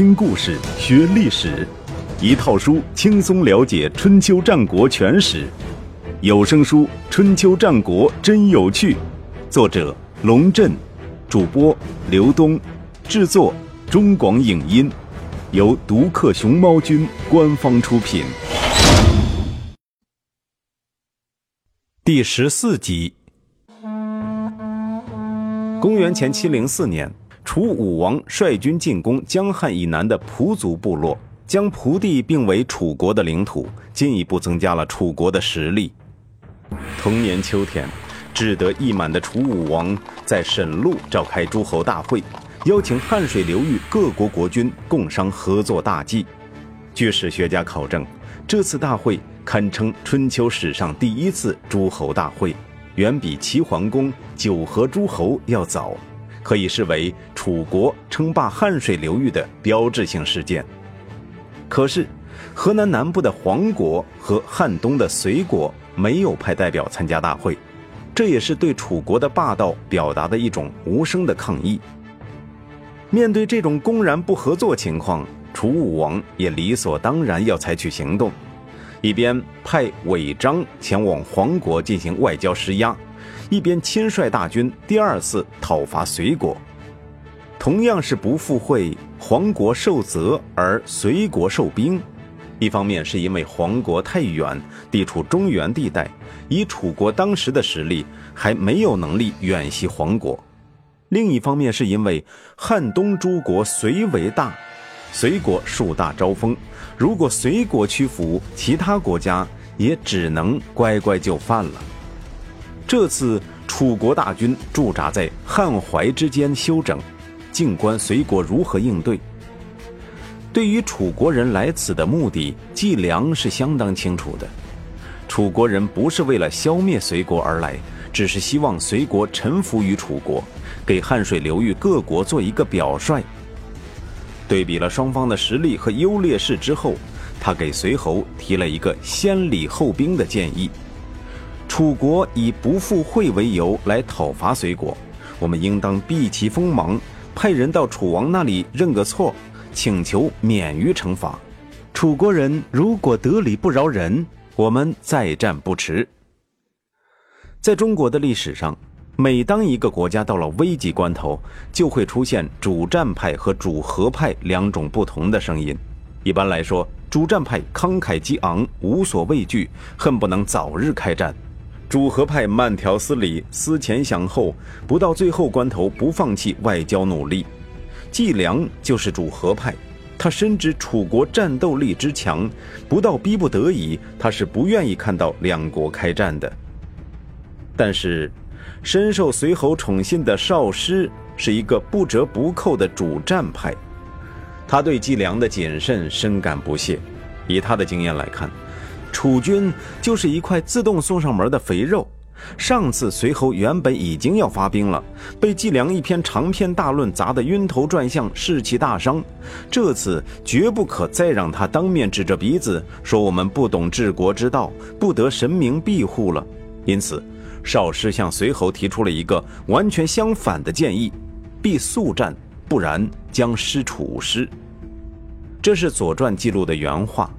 听故事学历史，一套书轻松了解春秋战国全史。有声书《春秋战国真有趣》，作者龙震，主播刘东，制作中广影音，由独克熊猫君官方出品。第十四集。公元前七零四年。楚武王率军进攻江汉以南的蒲族部落，将蒲地并为楚国的领土，进一步增加了楚国的实力。同年秋天，志得意满的楚武王在沈路召开诸侯大会，邀请汉水流域各国国君共商合作大计。据史学家考证，这次大会堪称春秋史上第一次诸侯大会，远比齐桓公九合诸侯要早。可以视为楚国称霸汉水流域的标志性事件。可是，河南南部的黄国和汉东的隋国没有派代表参加大会，这也是对楚国的霸道表达的一种无声的抗议。面对这种公然不合作情况，楚武王也理所当然要采取行动，一边派韦章前往黄国进行外交施压。一边亲率大军第二次讨伐隋国，同样是不赴会，黄国受责而隋国受兵。一方面是因为黄国太远，地处中原地带，以楚国当时的实力还没有能力远袭黄国；另一方面是因为汉东诸国隋为大，隋国树大招风，如果隋国屈服，其他国家也只能乖乖就范了。这次楚国大军驻扎在汉淮之间休整，静观隋国如何应对。对于楚国人来此的目的，季梁是相当清楚的。楚国人不是为了消灭隋国而来，只是希望隋国臣服于楚国，给汉水流域各国做一个表率。对比了双方的实力和优劣势之后，他给随侯提了一个先礼后兵的建议。楚国以不赴会为由来讨伐隋国，我们应当避其锋芒，派人到楚王那里认个错，请求免于惩罚。楚国人如果得理不饶人，我们再战不迟。在中国的历史上，每当一个国家到了危急关头，就会出现主战派和主和派两种不同的声音。一般来说，主战派慷慨激昂，无所畏惧，恨不能早日开战。主和派慢条斯理、思前想后，不到最后关头不放弃外交努力。季梁就是主和派，他深知楚国战斗力之强，不到逼不得已，他是不愿意看到两国开战的。但是，深受随侯宠信的少师是一个不折不扣的主战派，他对季梁的谨慎深感不屑。以他的经验来看。楚军就是一块自动送上门的肥肉。上次随侯原本已经要发兵了，被季梁一篇长篇大论砸得晕头转向，士气大伤。这次绝不可再让他当面指着鼻子说我们不懂治国之道，不得神明庇护了。因此，少师向随侯提出了一个完全相反的建议：必速战，不然将失楚师。这是《左传》记录的原话。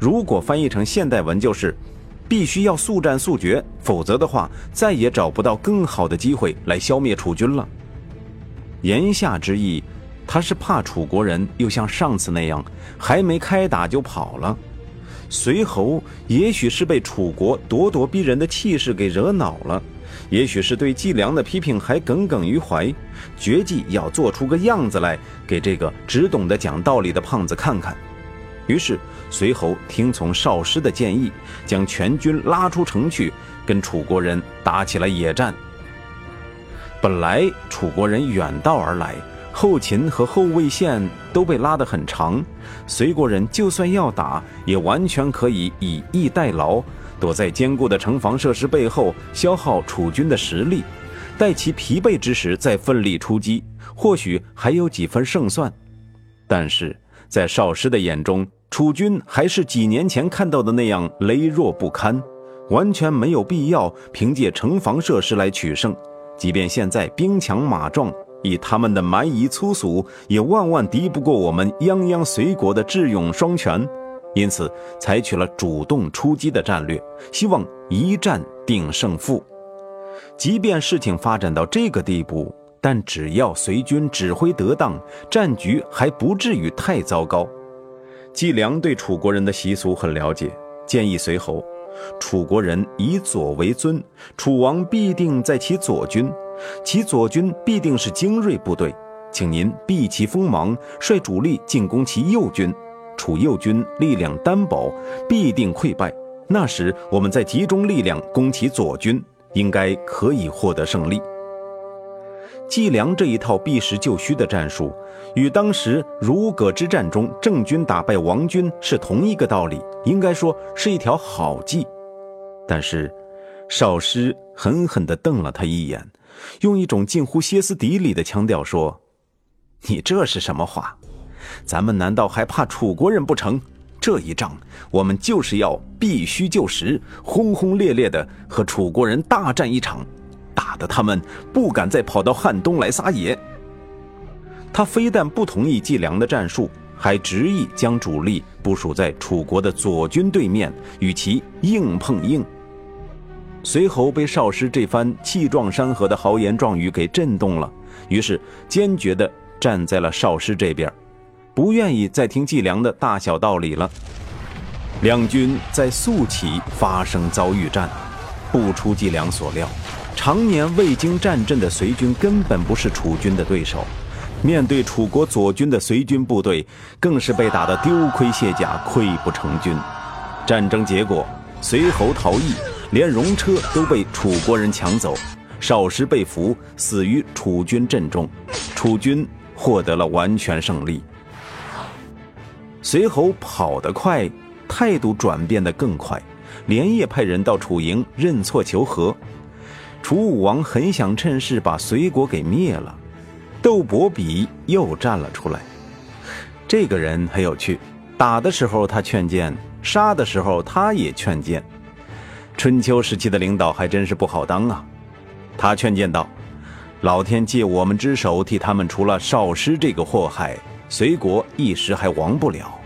如果翻译成现代文，就是必须要速战速决，否则的话，再也找不到更好的机会来消灭楚军了。言下之意，他是怕楚国人又像上次那样，还没开打就跑了。随侯也许是被楚国咄咄逼人的气势给惹恼了，也许是对季梁的批评还耿耿于怀，决计要做出个样子来，给这个只懂得讲道理的胖子看看。于是，随侯听从少师的建议，将全军拉出城去，跟楚国人打起了野战。本来楚国人远道而来，后勤和后卫线都被拉得很长，随国人就算要打，也完全可以以逸待劳，躲在坚固的城防设施背后，消耗楚军的实力，待其疲惫之时再奋力出击，或许还有几分胜算。但是在少师的眼中，楚军还是几年前看到的那样羸弱不堪，完全没有必要凭借城防设施来取胜。即便现在兵强马壮，以他们的蛮夷粗俗，也万万敌不过我们泱泱隋国的智勇双全，因此采取了主动出击的战略，希望一战定胜负。即便事情发展到这个地步，但只要隋军指挥得当，战局还不至于太糟糕。季良对楚国人的习俗很了解，建议随侯：楚国人以左为尊，楚王必定在其左军。其左军必定是精锐部队，请您避其锋芒，率主力进攻其右军。楚右军力量单薄，必定溃败。那时我们再集中力量攻其左军，应该可以获得胜利。计量这一套避实就虚的战术，与当时如葛之战中郑军打败王军是同一个道理，应该说是一条好计。但是，少师狠狠地瞪了他一眼。用一种近乎歇斯底里的腔调说：“你这是什么话？咱们难道还怕楚国人不成？这一仗我们就是要必须就实，轰轰烈烈的和楚国人大战一场，打得他们不敢再跑到汉东来撒野。”他非但不同意季良的战术，还执意将主力部署在楚国的左军对面，与其硬碰硬。随侯被少师这番气壮山河的豪言壮语给震动了，于是坚决地站在了少师这边，不愿意再听季良的大小道理了。两军在宿起发生遭遇战，不出季良所料，常年未经战阵的隋军根本不是楚军的对手，面对楚国左军的隋军部队，更是被打得丢盔卸甲、溃不成军。战争结果，随侯逃逸。连戎车都被楚国人抢走，少时被俘，死于楚军阵中，楚军获得了完全胜利。随侯跑得快，态度转变得更快，连夜派人到楚营认错求和。楚武王很想趁势把隋国给灭了，窦伯比又站了出来。这个人很有趣，打的时候他劝谏，杀的时候他也劝谏。春秋时期的领导还真是不好当啊！他劝谏道：“老天借我们之手替他们除了少师这个祸害，隋国一时还亡不了。”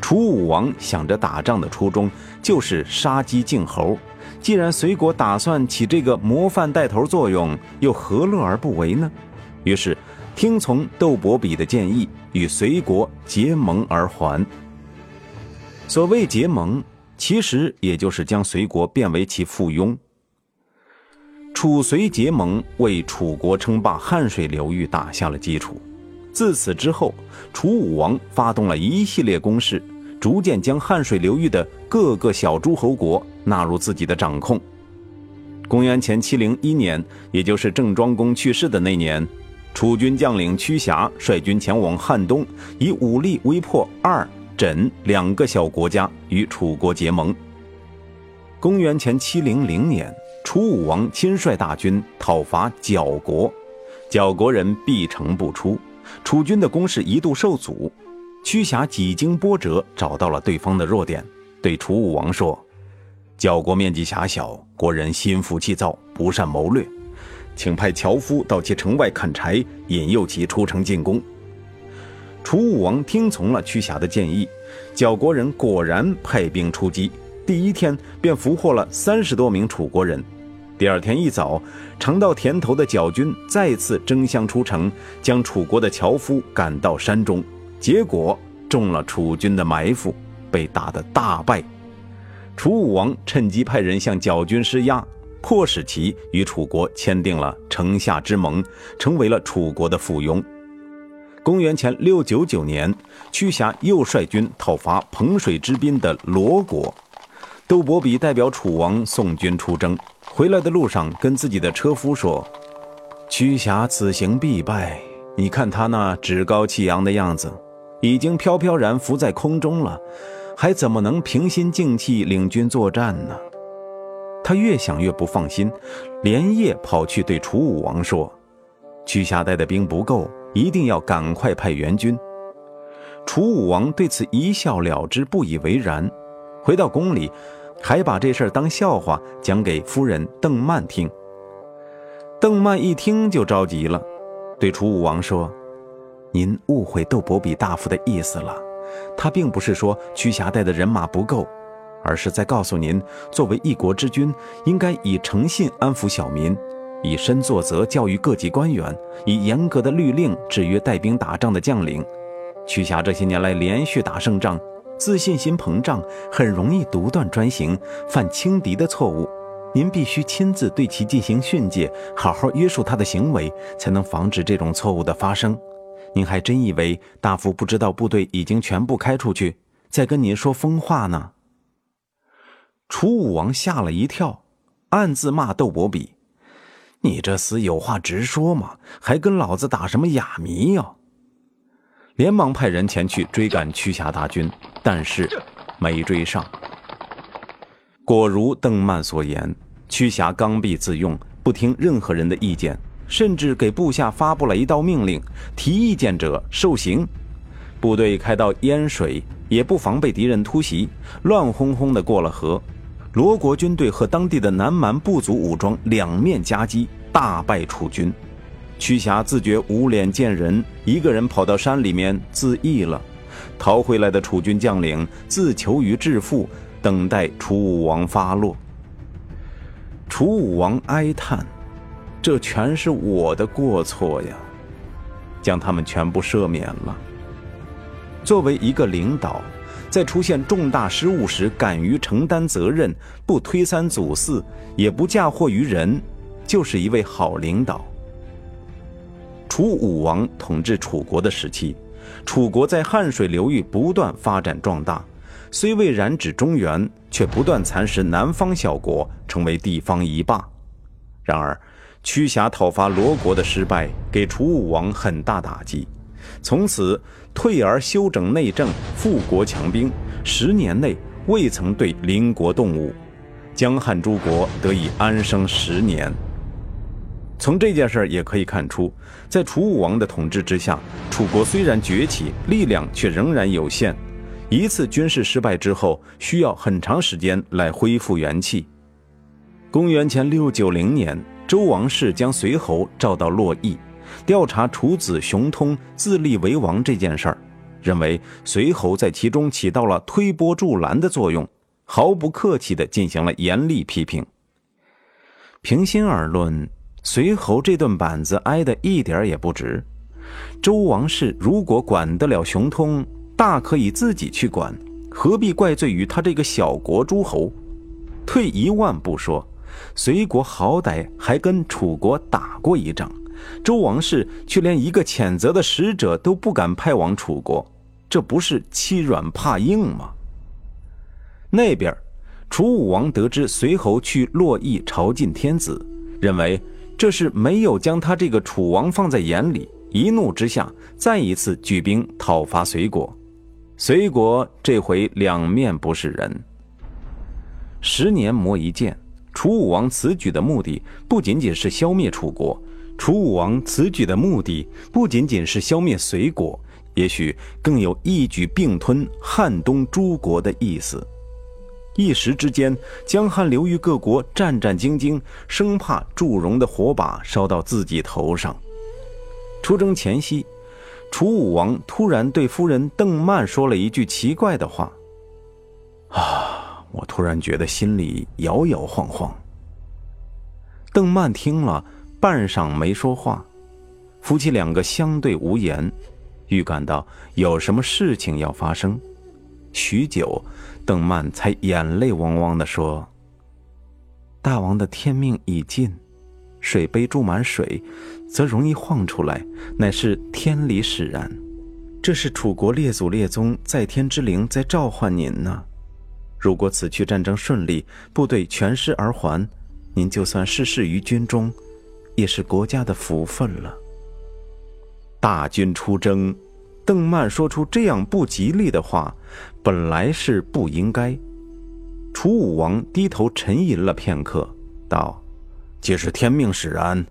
楚武王想着打仗的初衷就是杀鸡儆猴，既然隋国打算起这个模范带头作用，又何乐而不为呢？于是听从窦伯比的建议，与隋国结盟而还。所谓结盟。其实也就是将隋国变为其附庸。楚隋结盟为楚国称霸汉水流域打下了基础。自此之后，楚武王发动了一系列攻势，逐渐将汉水流域的各个小诸侯国纳入自己的掌控。公元前七零一年，也就是郑庄公去世的那年，楚军将领屈瑕率军前往汉东，以武力威迫二。枕两个小国家与楚国结盟。公元前七零零年，楚武王亲率大军讨伐角国，角国人闭城不出，楚军的攻势一度受阻。屈瑕几经波折，找到了对方的弱点，对楚武王说：“角国面积狭小，国人心浮气躁，不善谋略，请派樵夫到其城外砍柴，引诱其出城进攻。”楚武王听从了屈瑕的建议，角国人果然派兵出击，第一天便俘获了三十多名楚国人。第二天一早，尝到甜头的角军再次争相出城，将楚国的樵夫赶到山中，结果中了楚军的埋伏，被打得大败。楚武王趁机派人向角军施压，迫使其与楚国签订了城下之盟，成为了楚国的附庸。公元前六九九年，屈瑕又率军讨伐彭水之滨的罗国。窦伯比代表楚王送军出征，回来的路上跟自己的车夫说：“屈瑕此行必败，你看他那趾高气扬的样子，已经飘飘然浮在空中了，还怎么能平心静气领军作战呢？”他越想越不放心，连夜跑去对楚武王说：“屈瑕带的兵不够。”一定要赶快派援军。楚武王对此一笑了之，不以为然。回到宫里，还把这事儿当笑话讲给夫人邓曼听。邓曼一听就着急了，对楚武王说：“您误会窦伯比大夫的意思了，他并不是说屈瑕带的人马不够，而是在告诉您，作为一国之君，应该以诚信安抚小民，以身作则教育各级官员，以严格的律令制约带兵打仗的将领。屈瑕这些年来连续打胜仗，自信心膨胀，很容易独断专行，犯轻敌的错误。”您必须亲自对其进行训诫，好好约束他的行为，才能防止这种错误的发生。您还真以为大夫不知道部队已经全部开出去，在跟您说疯话呢？楚武王吓了一跳，暗自骂窦伯比：“你这厮有话直说嘛，还跟老子打什么哑谜呀？”连忙派人前去追赶屈瑕大军，但是没追上。果如邓曼所言，屈瑕刚愎自用，不听任何人的意见，甚至给部下发布了一道命令：提意见者受刑。部队开到淹水，也不防备敌人突袭，乱哄哄地过了河。罗国军队和当地的南蛮部族武装两面夹击，大败楚军。屈瑕自觉无脸见人，一个人跑到山里面自缢了。逃回来的楚军将领自求于致富。等待楚武王发落。楚武王哀叹：“这全是我的过错呀，将他们全部赦免了。”作为一个领导，在出现重大失误时，敢于承担责任，不推三阻四，也不嫁祸于人，就是一位好领导。楚武王统治楚国的时期，楚国在汉水流域不断发展壮大。虽未染指中原，却不断蚕食南方小国，成为地方一霸。然而，屈瑕讨伐罗国的失败，给楚武王很大打击。从此，退而修整内政，富国强兵，十年内未曾对邻国动武，江汉诸国得以安生十年。从这件事也可以看出，在楚武王的统治之下，楚国虽然崛起，力量却仍然有限。一次军事失败之后，需要很长时间来恢复元气。公元前六九零年，周王室将随侯召到洛邑，调查楚子熊通自立为王这件事儿，认为随侯在其中起到了推波助澜的作用，毫不客气地进行了严厉批评。平心而论，随侯这顿板子挨得一点也不值。周王室如果管得了熊通，大可以自己去管，何必怪罪于他这个小国诸侯？退一万步说，隋国好歹还跟楚国打过一仗，周王室却连一个谴责的使者都不敢派往楚国，这不是欺软怕硬吗？那边，楚武王得知随侯去洛邑朝觐天子，认为这是没有将他这个楚王放在眼里，一怒之下再一次举兵讨伐隋国。隋国这回两面不是人。十年磨一剑，楚武王此举的目的不仅仅是消灭楚国，楚武王此举的目的不仅仅是消灭隋国，也许更有一举并吞汉东诸国的意思。一时之间，江汉流域各国战战兢兢，生怕祝融的火把烧到自己头上。出征前夕。楚武王突然对夫人邓曼说了一句奇怪的话：“啊，我突然觉得心里摇摇晃晃。”邓曼听了，半晌没说话。夫妻两个相对无言，预感到有什么事情要发生。许久，邓曼才眼泪汪汪的说：“大王的天命已尽。”水杯注满水，则容易晃出来，乃是天理使然。这是楚国列祖列宗在天之灵在召唤您呢。如果此去战争顺利，部队全师而还，您就算逝世于军中，也是国家的福分了。大军出征，邓曼说出这样不吉利的话，本来是不应该。楚武王低头沉吟了片刻，道。皆是天命使然，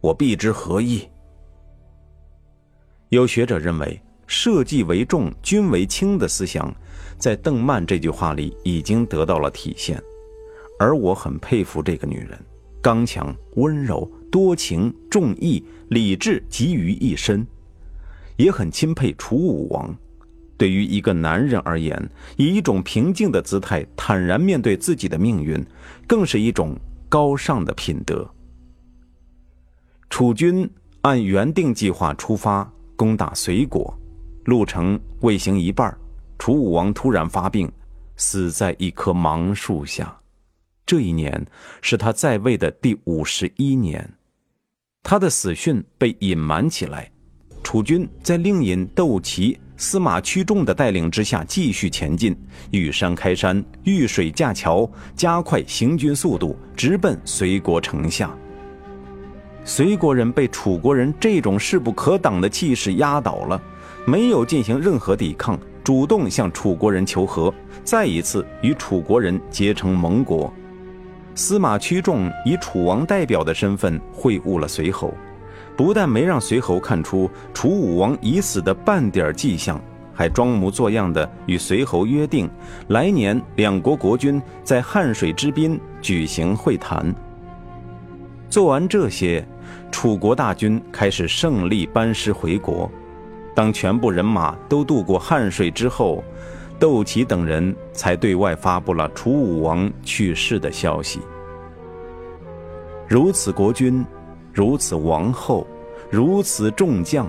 我必之何意？有学者认为，社稷为重，君为轻的思想，在邓曼这句话里已经得到了体现。而我很佩服这个女人，刚强、温柔、多情重义、理智集于一身，也很钦佩楚武王。对于一个男人而言，以一种平静的姿态坦然面对自己的命运，更是一种高尚的品德。楚军按原定计划出发攻打隋国，路程未行一半，楚武王突然发病，死在一棵芒树下。这一年是他在位的第五十一年，他的死讯被隐瞒起来。楚军在令尹窦齐、司马屈仲的带领之下继续前进，遇山开山，遇水架桥，加快行军速度，直奔隋国城下。隋国人被楚国人这种势不可挡的气势压倒了，没有进行任何抵抗，主动向楚国人求和，再一次与楚国人结成盟国。司马驱仲以楚王代表的身份会晤了随侯，不但没让随侯看出楚武王已死的半点迹象，还装模作样的与随侯约定，来年两国国君在汉水之滨举行会谈。做完这些，楚国大军开始胜利班师回国。当全部人马都渡过汉水之后，窦琦等人才对外发布了楚武王去世的消息。如此国君，如此王后，如此众将，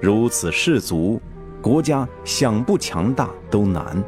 如此士卒，国家想不强大都难。